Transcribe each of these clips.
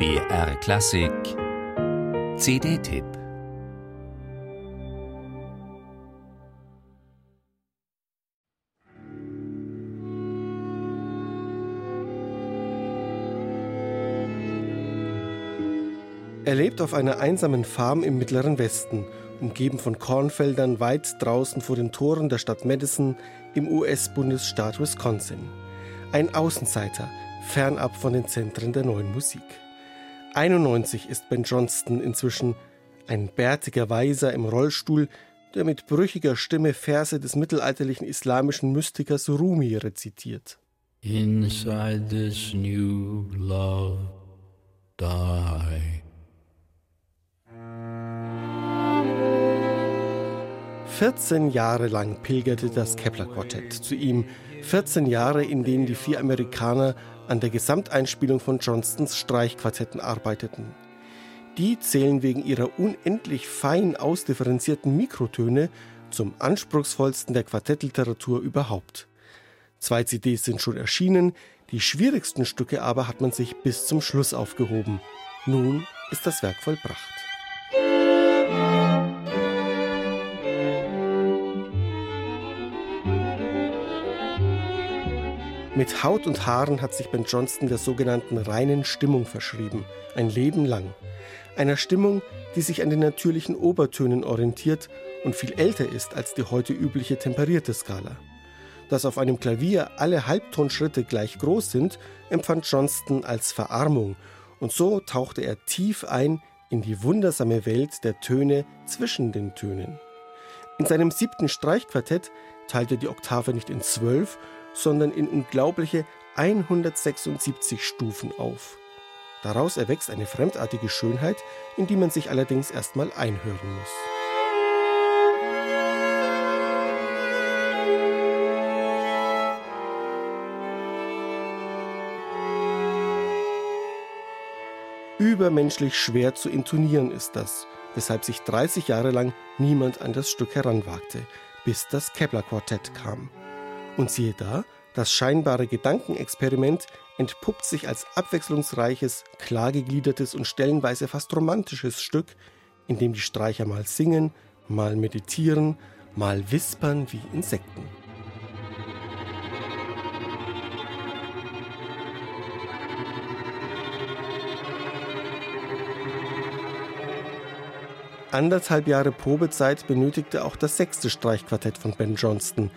BR Klassik CD-Tipp Er lebt auf einer einsamen Farm im Mittleren Westen, umgeben von Kornfeldern weit draußen vor den Toren der Stadt Madison im US-Bundesstaat Wisconsin. Ein Außenseiter, fernab von den Zentren der neuen Musik. 91 ist Ben Johnston inzwischen ein bärtiger Weiser im Rollstuhl, der mit brüchiger Stimme Verse des mittelalterlichen islamischen Mystikers Rumi rezitiert. Inside this new love die. 14 Jahre lang pilgerte das Kepler-Quartett zu ihm. 14 Jahre, in denen die vier Amerikaner an der Gesamteinspielung von Johnstons Streichquartetten arbeiteten. Die zählen wegen ihrer unendlich fein ausdifferenzierten Mikrotöne zum anspruchsvollsten der Quartettliteratur überhaupt. Zwei CDs sind schon erschienen, die schwierigsten Stücke aber hat man sich bis zum Schluss aufgehoben. Nun ist das Werk vollbracht. Mit Haut und Haaren hat sich Ben Johnston der sogenannten reinen Stimmung verschrieben, ein Leben lang. Einer Stimmung, die sich an den natürlichen Obertönen orientiert und viel älter ist als die heute übliche temperierte Skala. Dass auf einem Klavier alle Halbtonschritte gleich groß sind, empfand Johnston als Verarmung und so tauchte er tief ein in die wundersame Welt der Töne zwischen den Tönen. In seinem siebten Streichquartett teilte die Oktave nicht in zwölf, sondern in unglaubliche 176 Stufen auf. Daraus erwächst eine fremdartige Schönheit, in die man sich allerdings erstmal einhören muss. Übermenschlich schwer zu intonieren ist das, weshalb sich 30 Jahre lang niemand an das Stück heranwagte, bis das Kepler-Quartett kam. Und siehe da, das scheinbare Gedankenexperiment entpuppt sich als abwechslungsreiches, klargegliedertes und stellenweise fast romantisches Stück, in dem die Streicher mal singen, mal meditieren, mal wispern wie Insekten. Anderthalb Jahre Probezeit benötigte auch das sechste Streichquartett von Ben Johnston,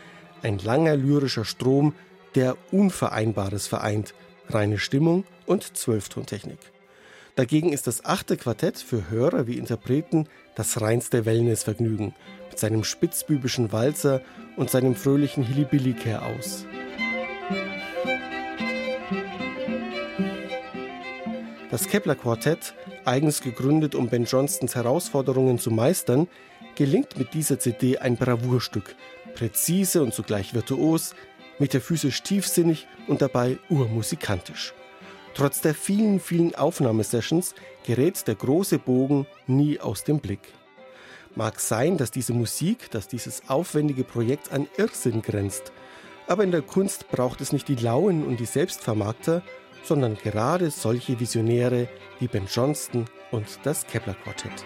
ein langer lyrischer Strom, der Unvereinbares vereint, reine Stimmung und Zwölftontechnik. Dagegen ist das achte Quartett für Hörer wie Interpreten das reinste Wellnessvergnügen mit seinem spitzbübischen Walzer und seinem fröhlichen Hillybilly-Care aus. Das Kepler-Quartett, eigens gegründet, um Ben Johnstons Herausforderungen zu meistern, gelingt mit dieser CD ein Bravourstück, präzise und zugleich virtuos, metaphysisch tiefsinnig und dabei urmusikantisch. Trotz der vielen, vielen Aufnahmesessions gerät der große Bogen nie aus dem Blick. Mag sein, dass diese Musik, dass dieses aufwendige Projekt an Irrsinn grenzt, aber in der Kunst braucht es nicht die Lauen und die Selbstvermarkter, sondern gerade solche Visionäre wie Ben Johnston und das Kepler Quartett.